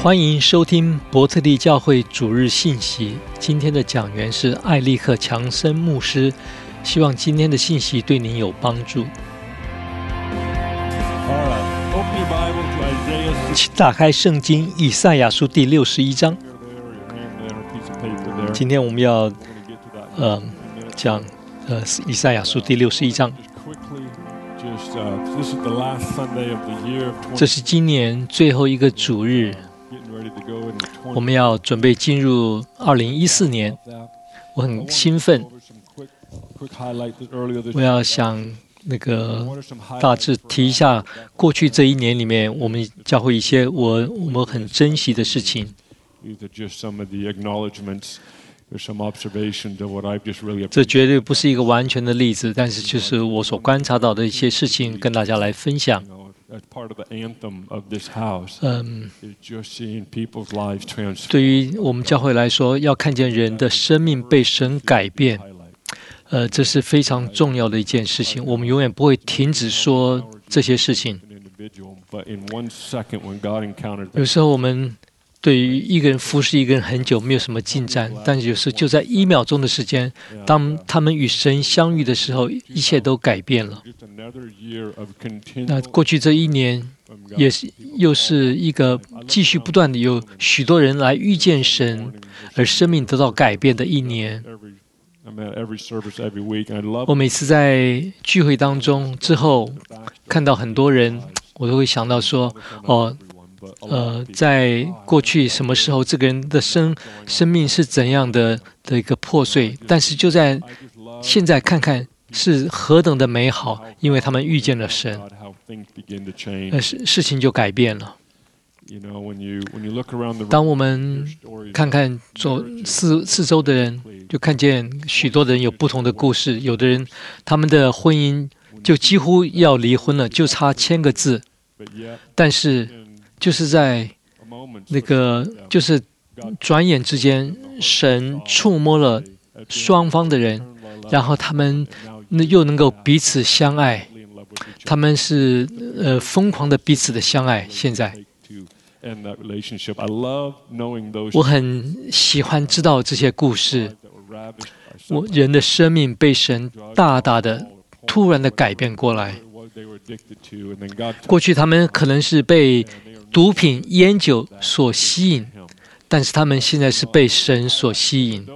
欢迎收听伯特利教会主日信息。今天的讲员是艾利克·强森牧师，希望今天的信息对您有帮助。请打开圣经以赛亚书第六十一章。今天我们要呃讲呃以赛亚书第六十一章。这是今年最后一个主日，我们要准备进入二零一四年，我很兴奋。我要想那个大致提一下过去这一年里面，我们教会一些我我们很珍惜的事情。这绝对不是一个完全的例子，但是就是我所观察到的一些事情，跟大家来分享。嗯，对于我们教会来说，要看见人的生命被神改变，呃，这是非常重要的一件事情。我们永远不会停止说这些事情。有时候我们。对于一个人服侍一个人很久没有什么进展，但是有时就在一秒钟的时间，当他们与神相遇的时候，一切都改变了。那过去这一年也是又是一个继续不断的有许多人来遇见神，而生命得到改变的一年。我每次在聚会当中之后看到很多人，我都会想到说：哦。呃，在过去什么时候，这个人的生生命是怎样的的一个破碎？但是就在现在看看是何等的美好，因为他们遇见了神，呃，事事情就改变了。当我们看看左四四周的人，就看见许多人有不同的故事。有的人他们的婚姻就几乎要离婚了，就差签个字，但是。就是在那个，就是转眼之间，神触摸了双方的人，然后他们那又能够彼此相爱，他们是呃疯狂的彼此的相爱。现在，我很喜欢知道这些故事，我人的生命被神大大的、突然的改变过来。过去他们可能是被。毒品、烟酒所吸引，但是他们现在是被神所吸引。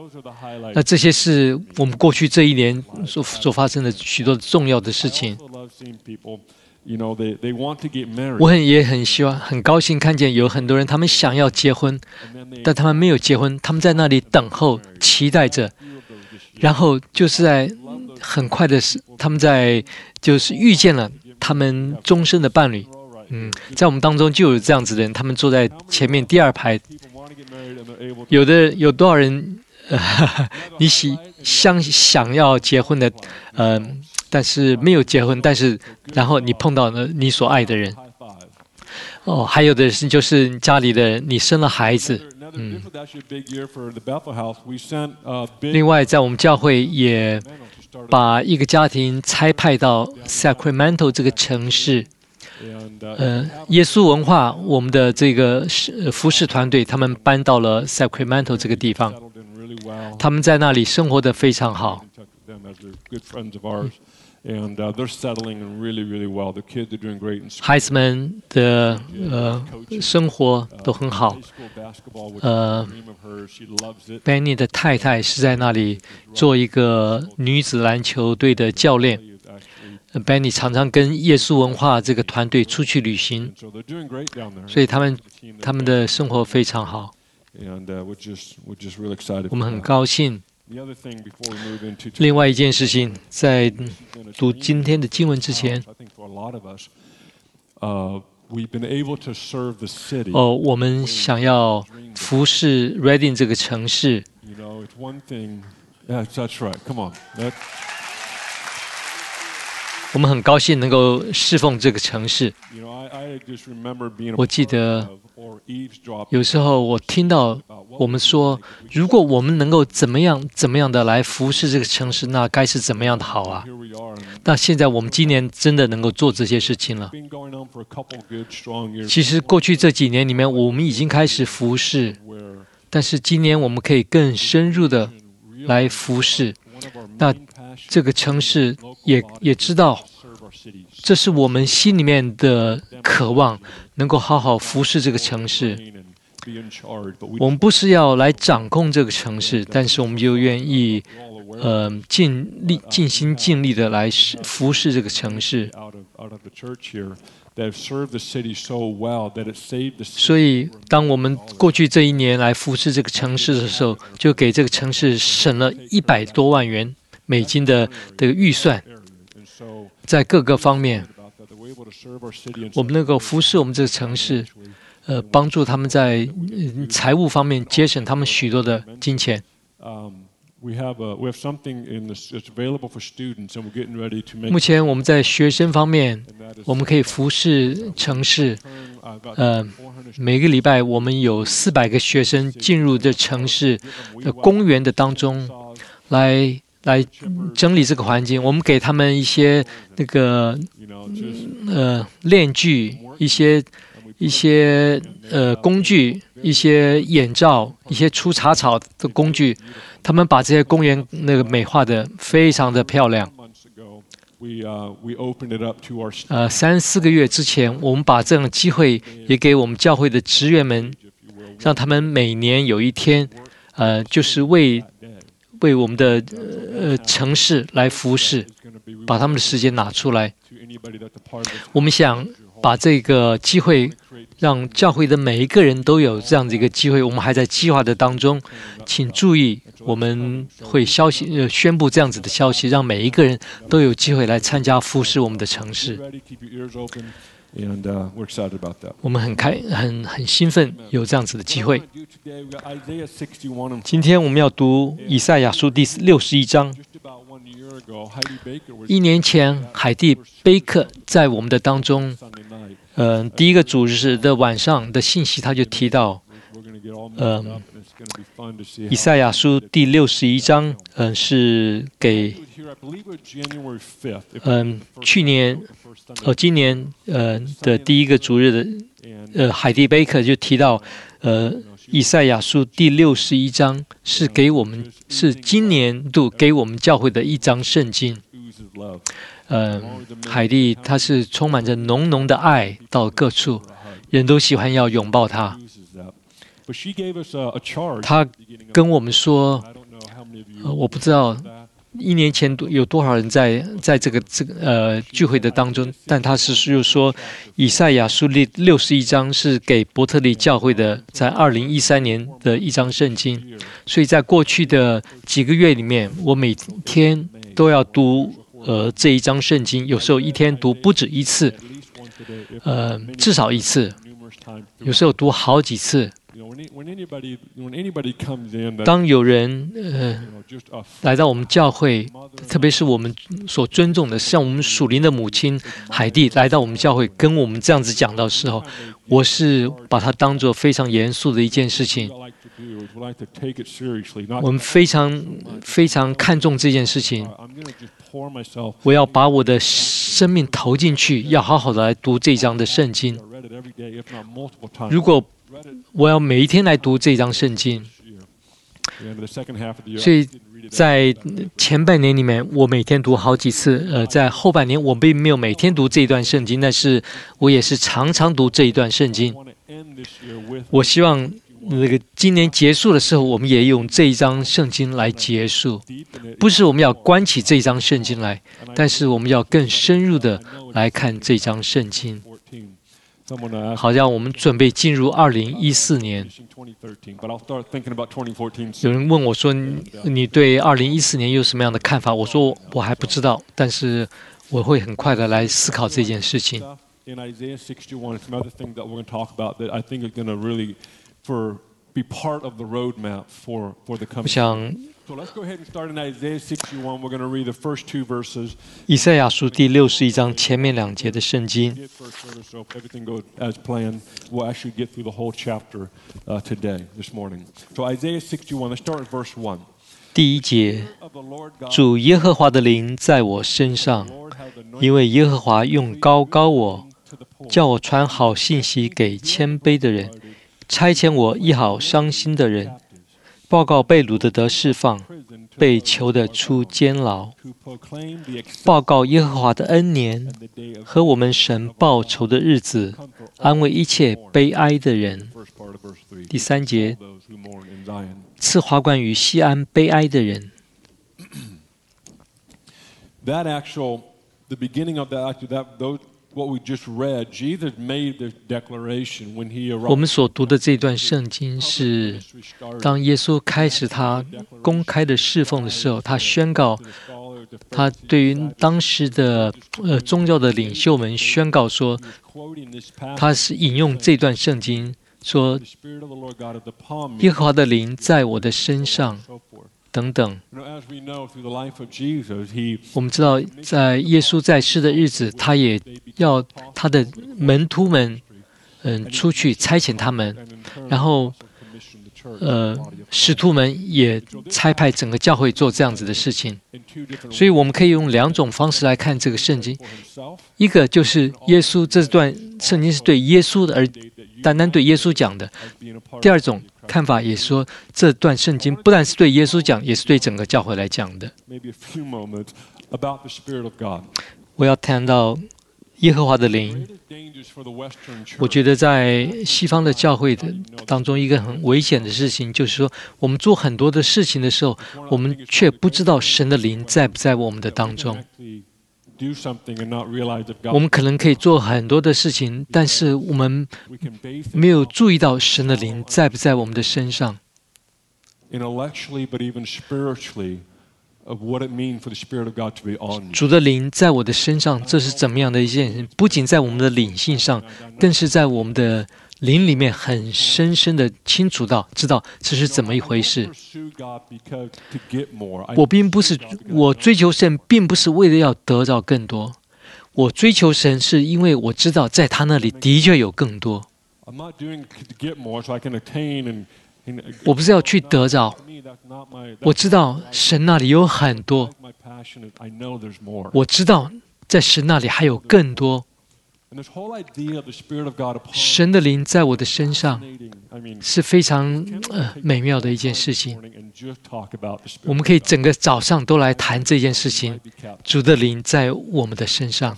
那这些是我们过去这一年所所发生的许多重要的事情。我很也很希望、很高兴看见有很多人，他们想要结婚，但他们没有结婚，他们在那里等候、期待着，然后就是在很快的时，他们在就是遇见了他们终身的伴侣。嗯，在我们当中就有这样子的人，他们坐在前面第二排。有的有多少人？呃 你喜想想要结婚的，嗯，但是没有结婚，但是然后你碰到了你所爱的人。哦，还有的是就是家里的你生了孩子，嗯。另外，在我们教会也把一个家庭差派到 Sacramento 这个城市。呃，耶稣文化，我们的这个是服饰团队，他们搬到了 Sacramento 这个地方，他们在那里生活的非常好。孩子们的呃生活都很好。呃，Benny 的太太是在那里做一个女子篮球队的教练。Benny 常常跟耶稣文化这个团队出去旅行，所以他们他们的生活非常好。我们很高兴。另外一件事情，在读今天的经文之前，哦，我们想要服侍 Reading 这个城市。我们很高兴能够侍奉这个城市。我记得有时候我听到我们说，如果我们能够怎么样怎么样的来服侍这个城市，那该是怎么样的好啊？那现在我们今年真的能够做这些事情了。其实过去这几年里面，我们已经开始服侍，但是今年我们可以更深入的来服侍。那这个城市也也知道，这是我们心里面的渴望，能够好好服侍这个城市。我们不是要来掌控这个城市，但是我们就愿意，呃，尽力、尽心、尽力的来服侍这个城市。所以，当我们过去这一年来服侍这个城市的时候，就给这个城市省了一百多万元美金的这个预算，在各个方面，我们能够服侍我们这个城市。呃，帮助他们在财务方面节省他们许多的金钱。目前我们在学生方面，我们可以服侍城市。呃，每个礼拜我们有四百个学生进入这城市的公园的当中，来来整理这个环境。我们给他们一些那个呃链具，一些。一些呃工具，一些眼罩，一些除杂草的工具，他们把这些公园那个美化的非常的漂亮。呃，三四个月之前，我们把这样的机会也给我们教会的职员们，让他们每年有一天，呃，就是为为我们的呃城市来服侍，把他们的时间拿出来。我们想把这个机会。让教会的每一个人都有这样的一个机会，我们还在计划的当中，请注意，我们会消息呃宣布这样子的消息，让每一个人都有机会来参加服侍我们的城市。我们很开很很兴奋，有这样子的机会。今天我们要读以赛亚书第六十一章。一年前，海蒂贝克在我们的当中。嗯，第一个主日的晚上的信息，他就提到，嗯，以赛亚书第六十一章，嗯，是给，嗯，去年，哦，今年，呃的第一个主日的，呃，海蒂贝克就提到，呃，以赛亚书第六十一章是给我们，是今年度给我们教会的一章圣经。嗯，海蒂他是充满着浓浓的爱，到各处人都喜欢要拥抱他。他跟我们说，我不知道一年前有多少人在在这个这个呃聚会的当中，但他是又说以赛亚书六六十一章是给伯特利教会的，在二零一三年的一章圣经。所以在过去的几个月里面，我每天都要读。呃，这一章圣经有时候一天读不止一次，呃，至少一次，有时候读好几次。当有人呃来到我们教会，特别是我们所尊重的，像我们属灵的母亲海蒂来到我们教会，跟我们这样子讲的时候，我是把它当做非常严肃的一件事情。我们非常非常看重这件事情。我要把我的生命投进去，要好好的来读这章的圣经。如果我要每一天来读这章圣经，所以在前半年里面，我每天读好几次。呃，在后半年，我并没有每天读这一段圣经，但是我也是常常读这一段圣经。我希望。那个今年结束的时候，我们也用这一章圣经来结束，不是我们要关起这一章圣经来，但是我们要更深入的来看这张圣经。好像我们准备进入二零一四年。有人问我说：“你对二零一四年有什么样的看法？”我说：“我还不知道，但是我会很快的来思考这件事情。” Be part of the roadmap for for the 我 coming. 想 So let's go ahead and start in Isaiah 61. We're going to read the first two verses. 以赛亚书第六十一章前面两节的圣经 so everything goes as planned, we'll actually get through the whole chapter uh, today, this morning. So Isaiah 61, let's start with verse 1. 第一节主耶和华的灵在我身上因为耶和华用高高我.叫我传好信息给谦卑的人，差遣我一好伤心的人，报告被掳的得释放，被囚的出监牢，报告耶和华的恩年，和我们神报仇的日子，安慰一切悲哀的人。第三节，赐华冠于西安悲哀的人。我们所读的这段圣经，是当耶稣开始他公开的侍奉的时候，他宣告他对于当时的呃宗教的领袖们宣告说，他是引用这段圣经说耶和华的灵在我的身上。等等，我们知道在耶稣在世的日子，他也要他的门徒们嗯出去差遣他们，然后呃使徒们也差派整个教会做这样子的事情。所以我们可以用两种方式来看这个圣经，一个就是耶稣这段圣经是对耶稣的而。单单对耶稣讲的第二种看法也说，这段圣经不但是对耶稣讲，也是对整个教会来讲的。maybe a few moments about the Spirit of God. 我要谈到耶和华的灵我觉得在西方的教会的当中，一个很危险的事情，就是说，我们做很多的事情的时候，我们却不知道神的灵在不在我们的当中。我们可能可以做很多的事情，但是我们没有注意到神的灵在不在我们的身上。主的灵在我的身上，这是怎么样的一件事？不仅在我们的灵性上，更是在我们的。灵里面很深深的清楚到知道这是怎么一回事。我并不是，我追求神并不是为了要得到更多，我追求神是因为我知道在他那里的确有更多。我不是要去得到，我知道神那里有很多，我知道在神那里还有更多。神的灵在我的身上是非常呃美妙的一件事情。我们可以整个早上都来谈这件事情，主的灵在我们的身上。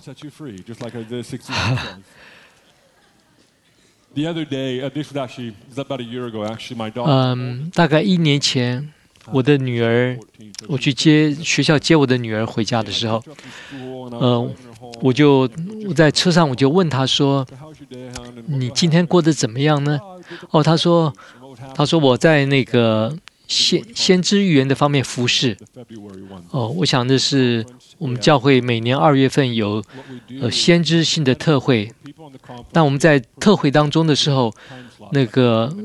嗯，大概一年前。我的女儿，我去接学校接我的女儿回家的时候，嗯，我就我在车上我就问她说：“你今天过得怎么样呢？”哦，她说：“她说我在那个先先知预言的方面服侍。”哦，我想的是，我们教会每年二月份有呃先知性的特会，那我们在特会当中的时候，那个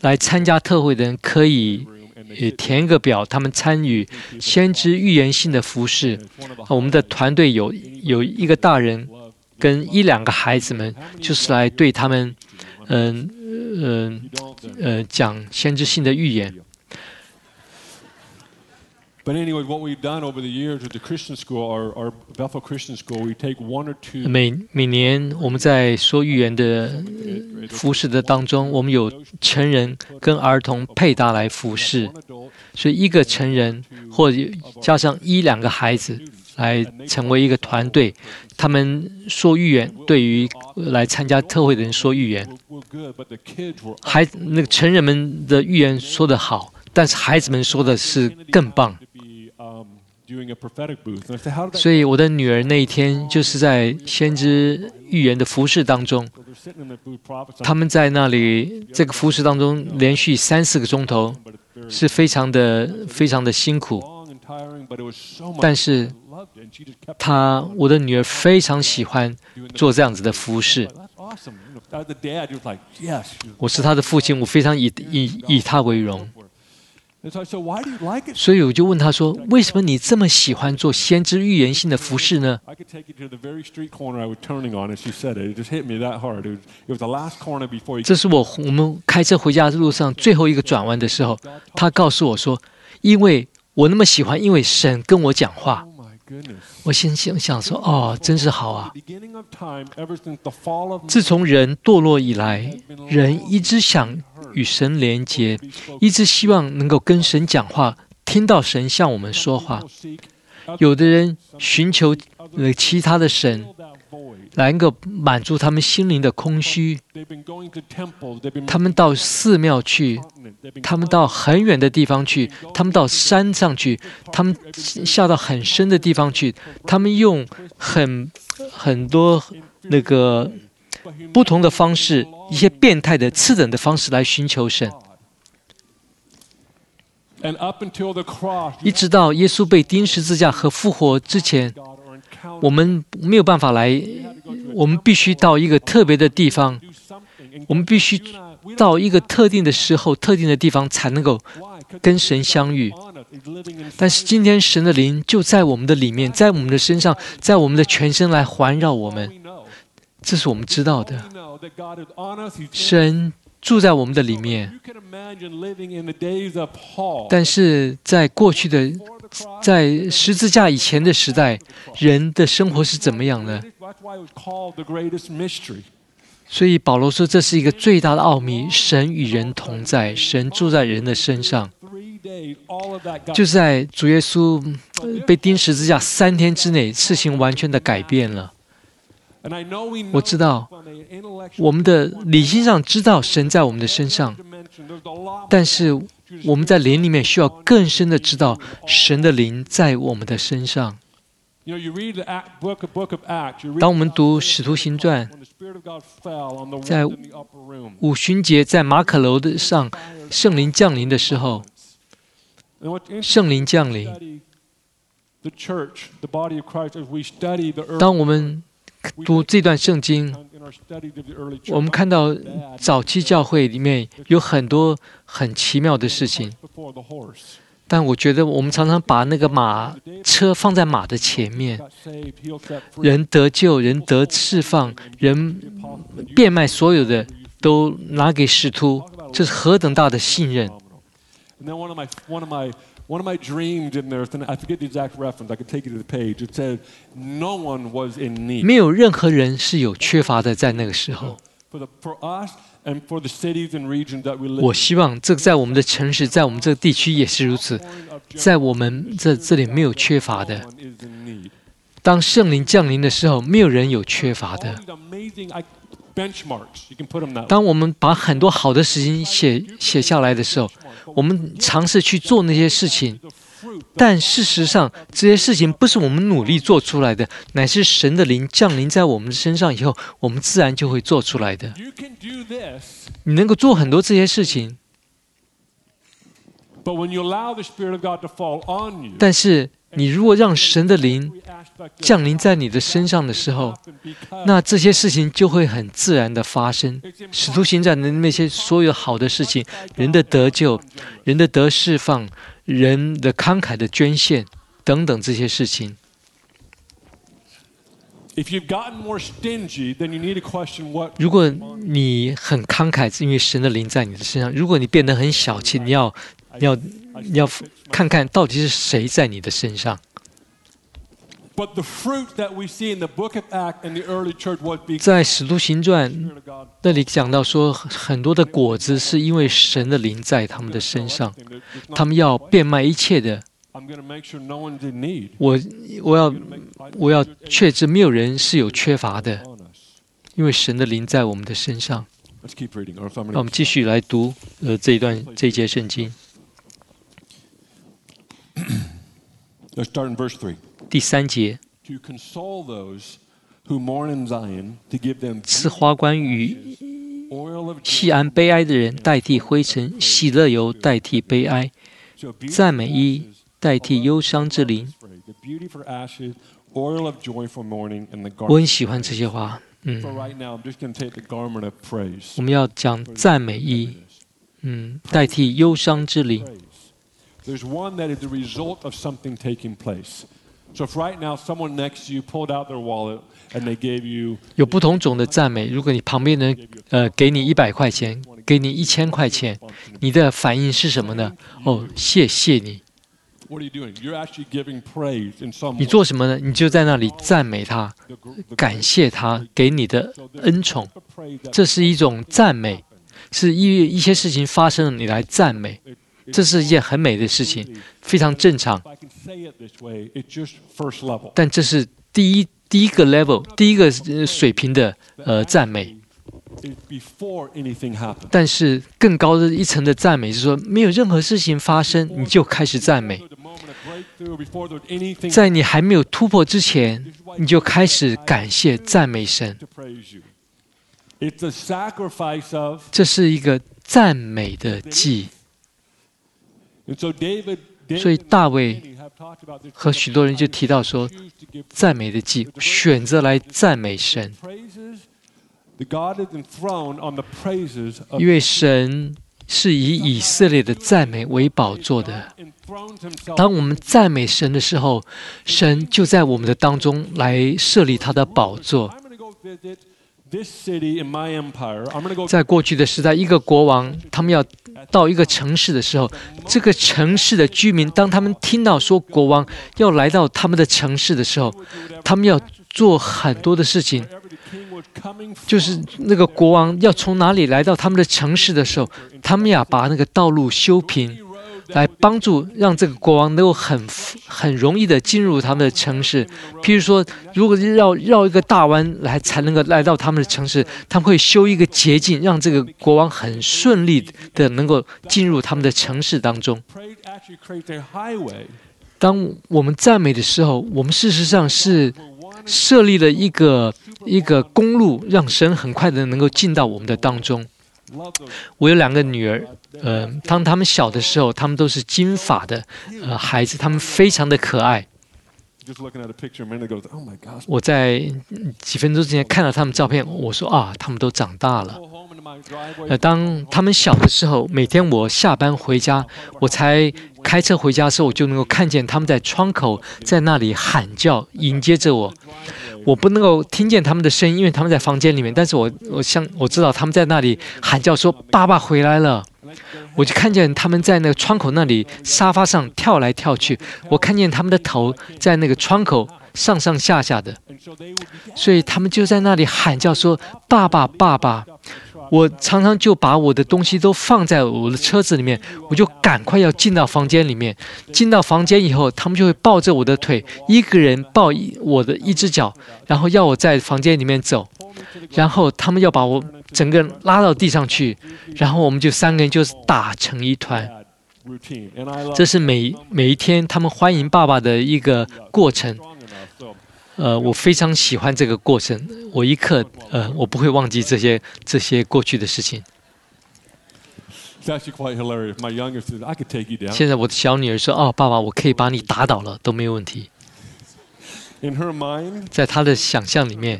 来参加特会的人可以。也填一个表，他们参与先知预言性的服饰。我们的团队有有一个大人跟一两个孩子们，就是来对他们，嗯嗯.呃讲先知性的预言。每每年我们在说预言的服饰的当中，我们有成人跟儿童配搭来服饰所以一个成人或加上一两个孩子来成为一个团队，他们说预言，对于来参加特会的人说预言。were, were good, but the kids were 孩那个成人们的预言说得好，但是孩子们说的是更棒。所以我的女儿那一天就是在先知预言的服饰当中他们在那里这个服饰当中连续三四个钟头是非常的非常的辛苦。但是她我的女儿非常喜欢做这样子的服饰。我是她的父亲我非常以以以她为荣。所以我就问他说：“为什么你这么喜欢做先知预言性的服饰呢 I could take you to the very street corner I was turning on, and she said it. It just hit me that hard. It was the last corner before？” you. 这是我我们开车回家的路上最后一个转弯的时候，他告诉我说：“因为我那么喜欢，因为神跟我讲话。我先想想说，哦，真是好啊。自从人堕落以来，人一直想与神连接，一直希望能够跟神讲话，听到神向我们说话。有的人寻求了其他的神。来能够满足他们心灵的空虚。他们到寺庙去他们到很远的地方去，他们到山上去，他们下到很深的地方去，他们用很很多那个不同的方式，一些变态的次等的方式来寻求神。一直到耶稣被钉十字架和复活之前我们没有办法来我们必须到一个特别的地方我们必须到一个特定的时候特定的地方才能够跟神相遇。但是今天神的灵就在我们的里面在我们的身上在我们的全身来环绕我们。这是我们知道的。神住在我们的里面。但是在过去的在十字架以前的时代，人的生活是怎么样呢？所以保罗说，这是一个最大的奥秘。神与人同在，神住在人的身上。就在主耶稣被钉十字架三天之内，事情完全的改变了。我知道我们的理性上知道神在我们的身上，但是。我们在灵里面需要更深的知道神的灵在我们的身上。当我们读使徒行传，在五旬节，在马可楼的上圣灵降临的时候。圣灵降临。当我们。读这段圣经我们看到早期教会里面有很多很奇妙的事情。但我觉得我们常常把那个马车放在马的前面人得救人得释放人变卖所有的都拿给使徒这是何等大的信任。One of my dreams in there, and I forget the exact reference. I could take you to the page. It said, "No one was in need." 没有任何人是有缺乏的，在那个时候。For the for us and for the cities and regions that we live. 我希望这个在我们的城市，在我们这个地区也是如此在我们这这里没有缺乏的。is. 当圣灵降临的时候，没有人有缺乏的。Benchmarks，当我们把很多好的事情写写下来的时候，我们尝试去做那些事情。但事实上，这些事情不是我们努力做出来的，乃是神的灵降临在我们身上以后，我们自然就会做出来的。你能够做很多这些事情，但是。你如果让神的灵降临在你的身上的时候，那这些事情就会很自然的发生。使徒行传的那些所有好的事情，人的得救、人的得释放、人的慷慨的捐献等等这些事情，If you've gotten more stingy, then you need to question what 如果你很慷慨，是因为神的灵在你的身上；如果你变得很小气，你要你要要看看到底是谁在你的身上。But the fruit that we see in the book of act and the early church be 在使徒行传那里讲到说很多的果子是因为神的灵在他们的身上他们要变卖一切的。我我要我要确知没有人是有缺乏的因为神的灵在我们的身上。那我们继续来读呃这一段这一节圣经。Let's start in verse three. 第三节，To console those who mourn in Zion, to give them 赐花冠与 oil of 细安悲哀的人代替灰尘，喜乐油代替悲哀，赞美衣代替忧伤之灵。the beauty for ashes, oil of joy for mourning, and the 我很喜欢这些话。嗯.我们要讲赞美衣，嗯，代替忧伤之灵。There's one that is the result of something taking place. So if right now someone next to you pulled out their wallet and they gave you 有不同种的赞美。如果你旁边人呃给你一百块钱，给你一千块钱，你的反应是什么呢？哦，谢谢你。what are you doing? You're actually giving praise in some 你.做什么呢？你就在那里赞美他感谢他给你的恩宠。这是一种赞美，是一一些事情发生了，你来赞美，这是一件很美的事情，非常正常。但这是第一第一个 level，第一个水平的呃赞美。但是更高的一层的赞美是说，没有任何事情发生，你就开始赞美。在你还没有突破之前，你就开始感谢赞美神。这是一个赞美的记忆。所以大卫和许多人就提到说，赞美的祭，选择来赞美神，因为神是以以色列的赞美为宝座的。当我们赞美神的时候，神就在我们的当中来设立他的宝座。在过去的时代，一个国王他们要到一个城市的时候，这个城市的居民，当他们听到说国王要来到他们的城市的时候，他们要做很多的事情。就是那个国王要从哪里来到他们的城市的时候，他们要把那个道路修平，来帮助让这个国王能够很很容易的进入他们的城市。譬如说，如果绕绕一个大弯来才能够来到他们的城市，他们会修一个捷径，让这个国王很顺利的能够进入他们的城市当中。当我们赞美的时候，我们事实上是设立了一个一个公路，让神很快的能够进到我们的当中。我有两个女儿，呃，当她们小的时候，她们都是金发的呃孩子，她们非常的可爱。我在几分钟之前看到她们照片，我说啊，她们都长大了。呃，当他们小的时候，每天我下班回家，我才开车回家的时候，我就能够看见他们在窗口在那里喊叫，迎接着我。我不能够听见他们的声音，因为他们在房间里面。但是我我像我知道他们在那里喊叫说：“爸爸回来了。”我就看见他们在那个窗口那里沙发上跳来跳去，我看见他们的头在那个窗口上上下下的，所以他们就在那里喊叫说：“爸爸，爸爸！”我常常就把我的东西都放在我的车子里面，我就赶快要进到房间里面。进到房间以后，他们就会抱着我的腿，一个人抱一我的一只脚，然后要我在房间里面走，然后他们要把我整个人拉到地上去，然后我们就三个人就是打成一团。这是每每一天他们欢迎爸爸的一个过程。呃，我非常喜欢这个过程，我一刻呃，我不会忘记这些这些过去的事情。现在我的小女儿说：“哦，爸爸，我可以把你打倒了，都没有问题。”在她的想象里面，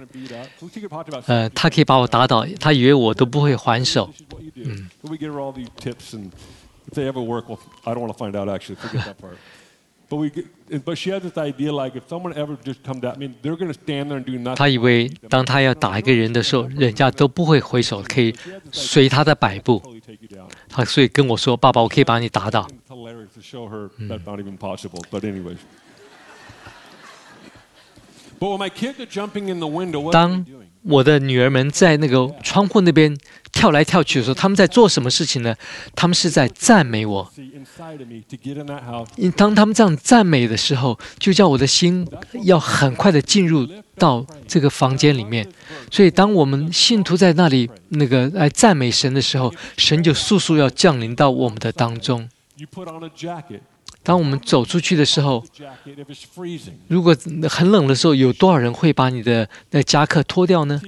呃，她可以把我打倒，她以为我都不会还手。嗯。But we, get, but she has this idea like if someone ever just comes at me, they're gonna stand there and do nothing. 她以为当她要打一个人的时候，人家都不会回手，可以随她的摆步。Totally take you down. 她所以跟我说：“爸爸，我可以把你打倒。当?我的女儿们在那个窗户那边跳来跳去的时候，他们在做什么事情呢？他们是在赞美我。当他们这样赞美的时候，就叫我的心要很快的进入到这个房间里面。所以，当我们信徒在那里那个来赞美神的时候，神就速速要降临到我们的当中。当我们走出去的时候.如果很冷的时候，有多少人会把你的那夹克脱掉呢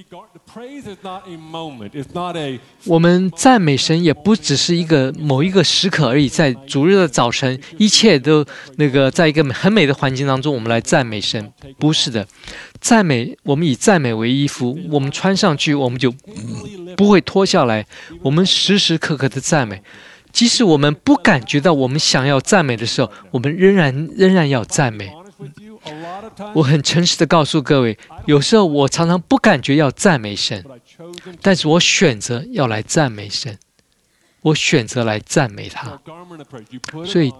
我们赞美神也不只是一个某一个时刻而已，在逐日的早晨，一切都那个在一个很美的环境当中，我们来赞美神，不是的。赞美，我们以赞美为衣服，我们穿上去，我们就不会脱下来。我们时时刻刻的赞美，即使我们不感觉到我们想要赞美的时候我们仍然仍然要赞美。我很诚实的告诉各位有时候我常常不感觉要赞美神但是我选择要来赞美神我选择来赞美他。所以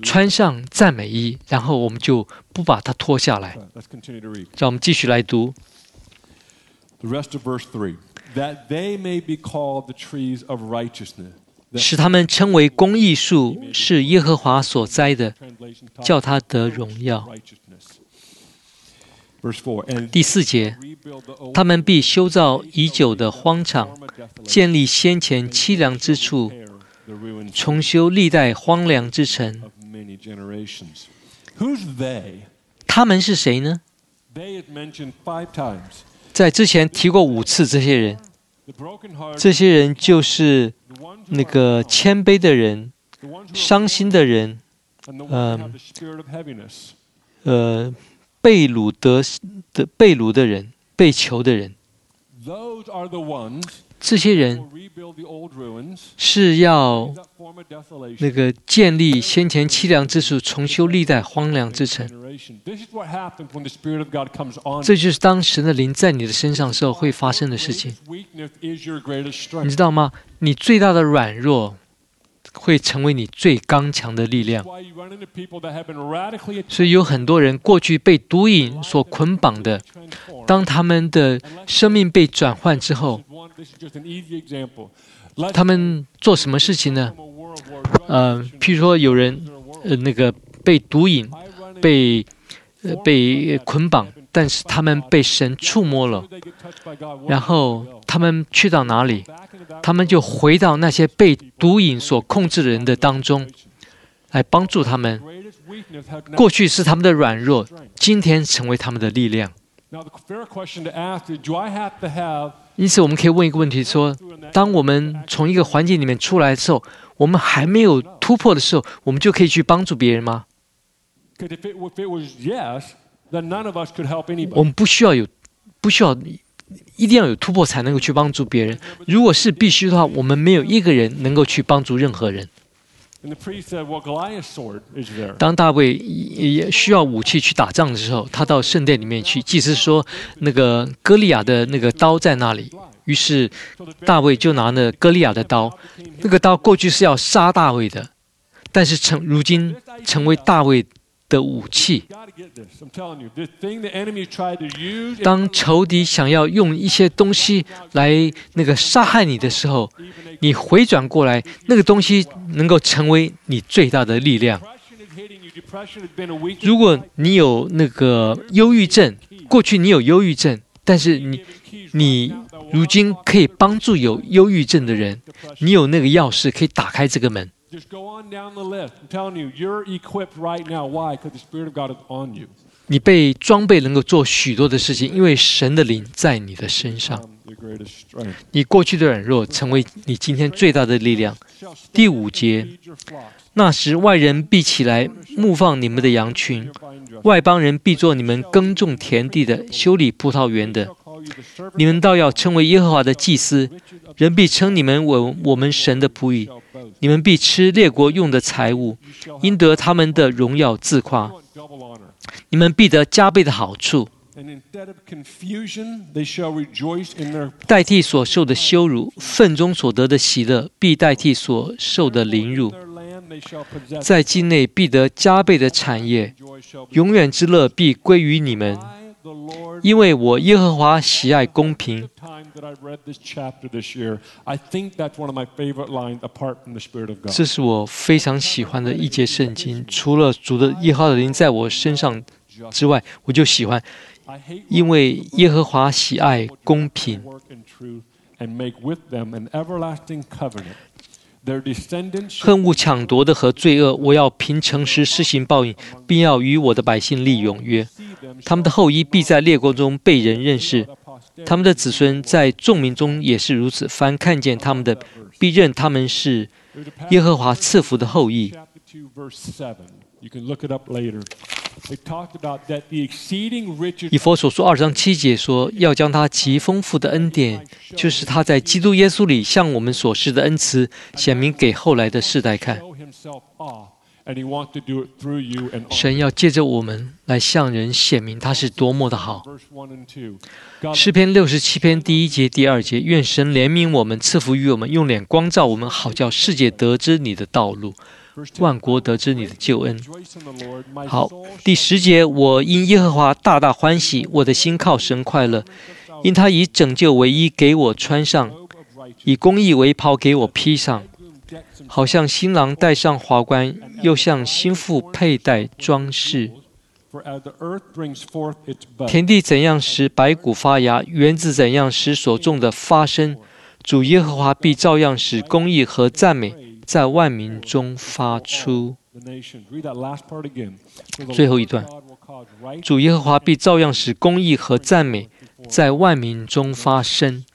穿上赞美衣然后我们就不把它脱下来。让我们继续来读。The rest of verse three. That they may be called the trees of righteousness. 使他们称为公益树是耶和华所栽的叫他得荣耀。第四节他们必修造已久的荒场建立先前凄凉之处重修历代荒凉之城。他们是谁呢？在之前提过五次这些人。这些人就是那个谦卑的人、伤心的人，嗯、呃，呃，被掳得的被掳的人、被囚的人，这些人是要那个建立先前凄凉之处，重修历代荒凉之城。这就是当神的灵在你的身上时候会发生的事情。你知道吗？你最大的软弱会成为你最刚强的力量。所以有很多人过去被毒瘾所捆绑的。当他们的生命被转换之后他们做什么事情呢？嗯譬如说有人呃那个被毒瘾被呃被捆绑，但是他们被神触摸了，然后他们去到哪里？他们就回到那些被毒瘾所控制的人的当中，来帮助他们。过去是他们的软弱，今天成为他们的力量。因此，我们可以问一个问题：说，当我们从一个环境里面出来的时候，我们还没有突破的时候，我们就可以去帮助别人吗？我.们不需要有，不需要一定要有突破才能够去帮助别人。如果是必须的话，我们没有一个人能够去帮助任何人。当大卫也需要武器去打仗的时候，他到圣殿里面去，祭司说那个歌利亚的那个刀在那里，于是大卫就拿那歌利亚的刀，那个刀过去是要杀大卫的，但是成如今成为大卫的武器。当仇敌想要用一些东西来那个杀害你的时候你回转过来那个东西能够成为你最大的力量。如果你有那个忧郁症过去你有忧郁症但是你你如今可以帮助有忧郁症的人你有那个钥匙可以打开这个门。Just go on down the list. I'm telling you, you're equipped right now. Why? Because the Spirit of God is on you. 你被装备能够做许多的事情，因为神的灵在你的身上。Um. 你过去的软弱成为你今天最大的力量。第五节.那时外人必起来牧放你们的羊群.外邦人必做你们耕种田地的、修理葡萄园的你们倒要称为耶和华的祭司，人必称你们为我们神的仆役。你们必吃列国用的财物，应得他们的荣耀自夸。你们必得加倍的好处。代替所受的羞辱，粪中所得的喜乐，必代替所受的凌辱。在境内必得加倍的产业，永远之乐必归于你们。因为我耶和华喜爱公平，这是我非常喜欢的一节圣经。除了主的耶和华的灵在我身上之外，我就喜欢，因为耶和华喜爱公平。恨恶抢夺的和罪恶，我要凭诚实施行报应，并要与我的百姓立永约。他们的后裔必在列国中被人认识，他们的子孙在众民中也是如此。凡看见他们的，必认他们是耶和华赐福的后裔。以佛所说二章七节说，要将他极丰富的恩典，就是他在基督耶稣里向我们所示的恩慈，显明给后来的世代看。神要借着我们来向人显明他是多么的好。诗篇六十七篇第一节、第二节，愿神怜悯我们，赐福于我们，用脸光照我们，好叫世界得知你的道路。万国得知你的救恩。好，第十节，我因耶和华大大欢喜，我的心靠神快乐，因他以拯救为衣给我穿上，以公义为袍给我披上，好像新郎戴上华冠，又像新妇佩戴装饰。田地怎样使白骨发芽，园子怎样使所种的发生，主耶和华必照样使公义和赞美。在万民中发出。最后一段，主耶和华必照样使公义和赞美在万民中发生。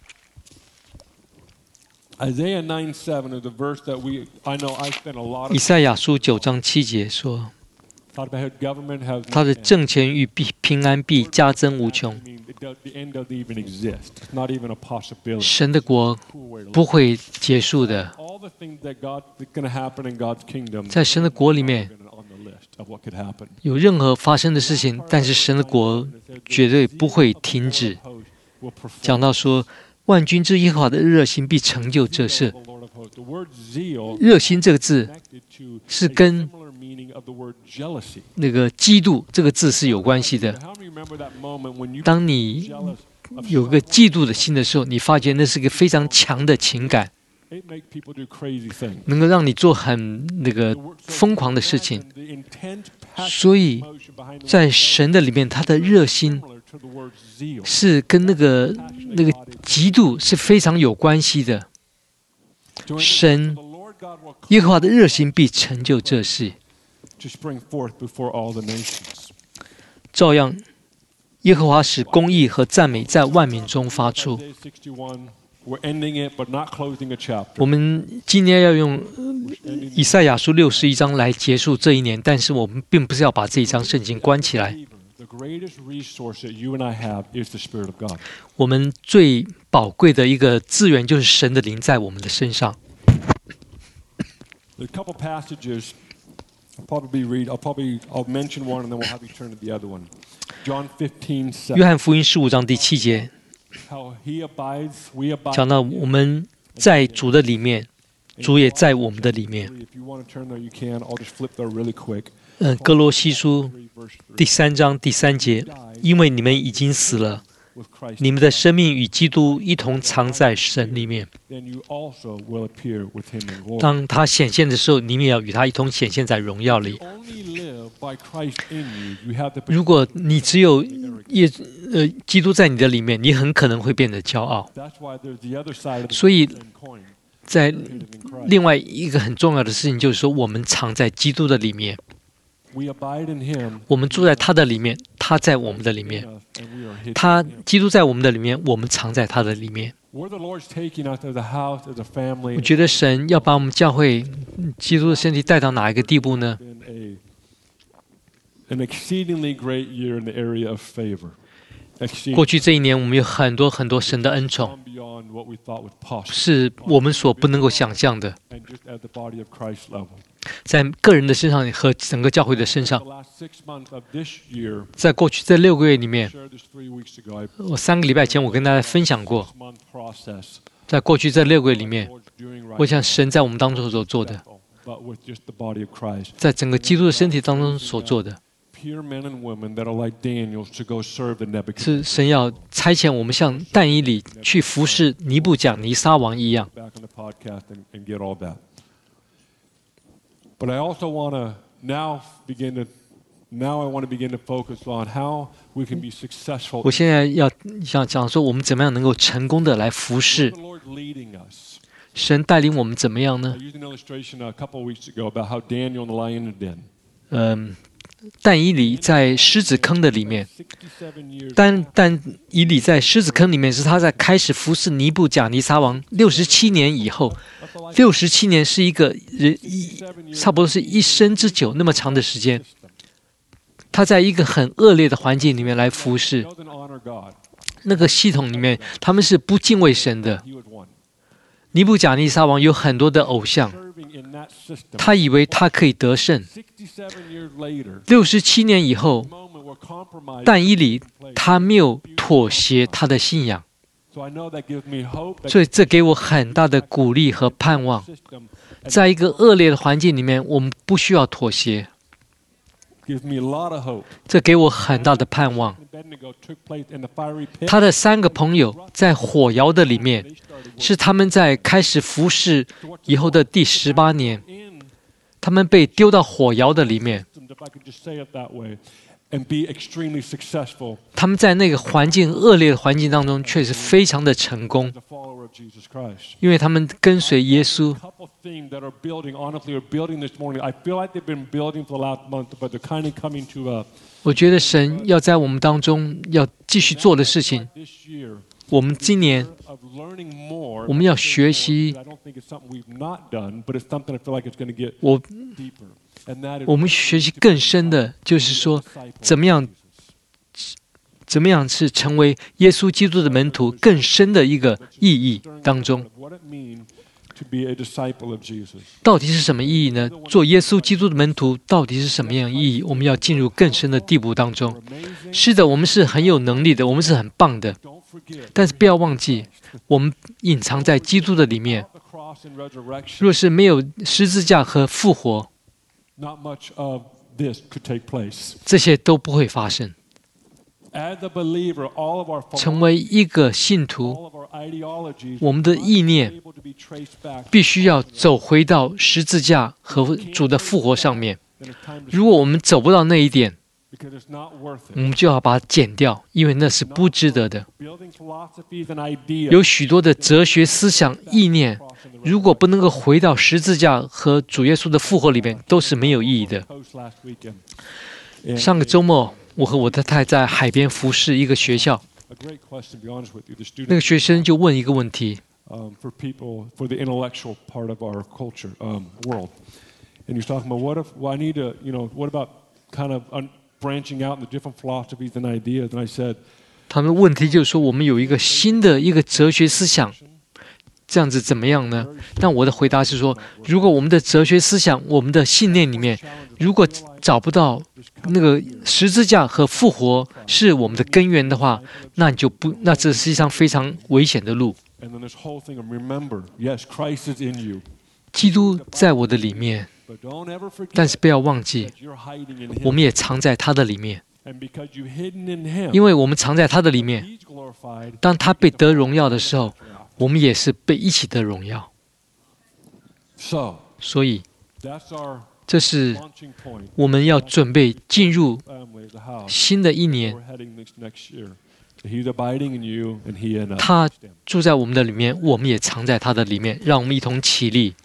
以赛亚书九章七节说。他的政权与必平安必加增无穷。神的国不会结束的。在神的国里面，有任何发生的事情，但是神的国绝对不会停止。讲到说，万军之耶和华的热心必成就这事。热心这个字是跟。那个嫉妒这个字是有关系的。当你有个嫉妒的心的时候，你发觉那是个非常强的情感，能够让你做很那个疯狂的事情。所以在神的里面，他的热心是跟那个那个嫉妒是非常有关系的。神耶和华的热心必成就这事。照样，耶和华使公义和赞美在万民中发出。我们今年要用以赛亚书六十一章来结束这一年，但是我们并不是要把这一章圣经关起来。我们最宝贵的一个资源就是神的灵在我们的身上。约翰福音十五章第七节，讲到我们在主的里面，主也在我们的里面。嗯，哥罗西书第三章第三节，因为你们已经死了。你们的生命与基督一同藏在神里面。当他显现的时候，你们也要与他一同显现在荣耀里。如果你只有耶呃基督在你的里面，你很可能会变得骄傲。所以，在另外一个很重要的事情就是说，我们藏在基督的里面。我们住在他的里面，他在我们的里面。他基督在我们的里面，我们藏在他的里面。我觉得神要把我们教会基督的身体带到哪一个地步呢？过去这一年，我们有很多很多神的恩宠，是我们所不能够想象的。在个人的身上和整个教会的身上，在过去这六个月里面，我三个礼拜前我跟大家分享过，在过去这六个月里面，我想神在我们当中所做的，在整个基督的身体当中所做的，是神要差遣我们像但以里去服侍尼布甲尼撒王一样。But I also want to now begin to now I want to begin to focus on how we can be successful. 我现在要想讲说，我们怎么样能够成功的来服侍神带领我们怎么样呢？嗯，但以理在狮子坑的里面，但但以理在狮子坑里面是他在开始服侍尼布甲尼撒王六十七年以后，六十七年是一个人一差不多是一生之久那么长的时间，他在一个很恶劣的环境里面来服侍，那个系统里面他们是不敬畏神的。尼布甲尼撒王有很多的偶像，他以为他可以得胜。六十七年以后，但伊里他没有妥协他的信仰，所以这给我很大的鼓励和盼望。在一个恶劣的环境里面，我们不需要妥协。这给我很大的盼望。他的三个朋友在火窑的里面是他们在开始服侍以后的第十八年。他们被丢到火窑的里面。他们在那个环境恶劣的环境当中确实非常的成功因为他们跟随耶稣。我觉得神要在我们当中要继续做的事情，我们今年我们要学习，我我们学习更深的，就是说怎么样怎么样是成为耶稣基督的门徒，更深的一个意义当中。到底是什么意义呢？做耶稣基督的门徒，到底是什么样意义？我们要进入更深的地步。当中是的，我们是很有能力的，我们是很棒的。但是不要忘记，我们隐藏在基督的里面。若是没有十字架和复活，这些都不会发生。成为一个信徒，我们的意念必须要走回到十字架和主的复活上面。如果我们走不到那一点，我们就要把它剪掉，因为那是不值得的。有许多的哲学思想意念，如果不能够回到十字架和主耶稣的复活里面，都是没有意义的。上个周末。我和我的太太在海边服侍一个学校那个学生就问一个问题，um, for people for the intellectual part of our culture um, world, and talking about what if well, I need to, you know, what about kind of un- branching out into different philosophies and ideas? And I said, 他们问题就是说，我们有一个新的一个哲学思想，这样子怎么样呢？但我的回答是说，如果我们的哲学思想，我们的信念里面，如果找不到那个十字架和复活是我们的根源的话，那你就不，那这是一场非常危险的路。基督在我的里面，但是不要忘记，我们也藏在他的里面，因为我们藏在他的里面，当他被得荣耀的时候。我们也是被一起的荣耀。所以，这是我们要准备进入新的一年。他住在我们的里面，我们也藏在他的里面，让我们一同起立。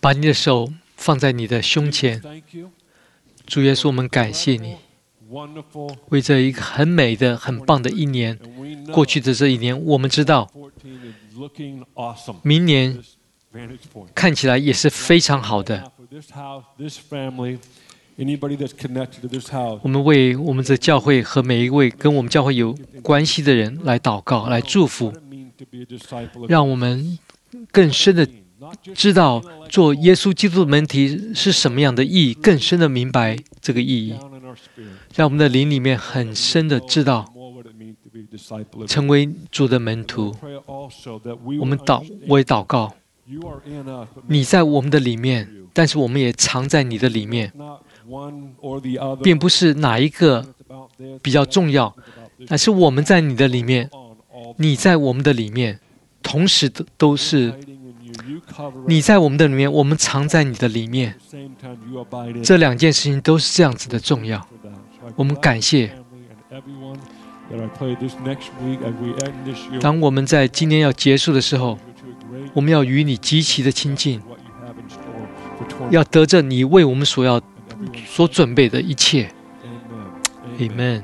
把你的手。放在你的胸前。主耶稣我们感谢你为这一个很美的很棒的一年过去的这一年我们知道明年看起来也是非常好的。我们为我们的教会和每一位跟我们教会有关系的人来祷告来祝福让我们更深的知道做耶稣基督的门徒是什么样的意义，更深的明白这个意义，在我们的灵里面很深的知道，成为主的门徒。我们祷，我也祷告，你在我们的里面，但是我们也藏在你的里面，并不是哪一个比较重要，而是我们在你的里面，你在我们的里面，同时都都是。你在我们的里面，我们藏在你的里面。这两件事情都是这样子的重要。我们感谢当我们在今天要结束的时候，我们要与你极其的亲近，要得着你为我们所要所准备的一切。Amen。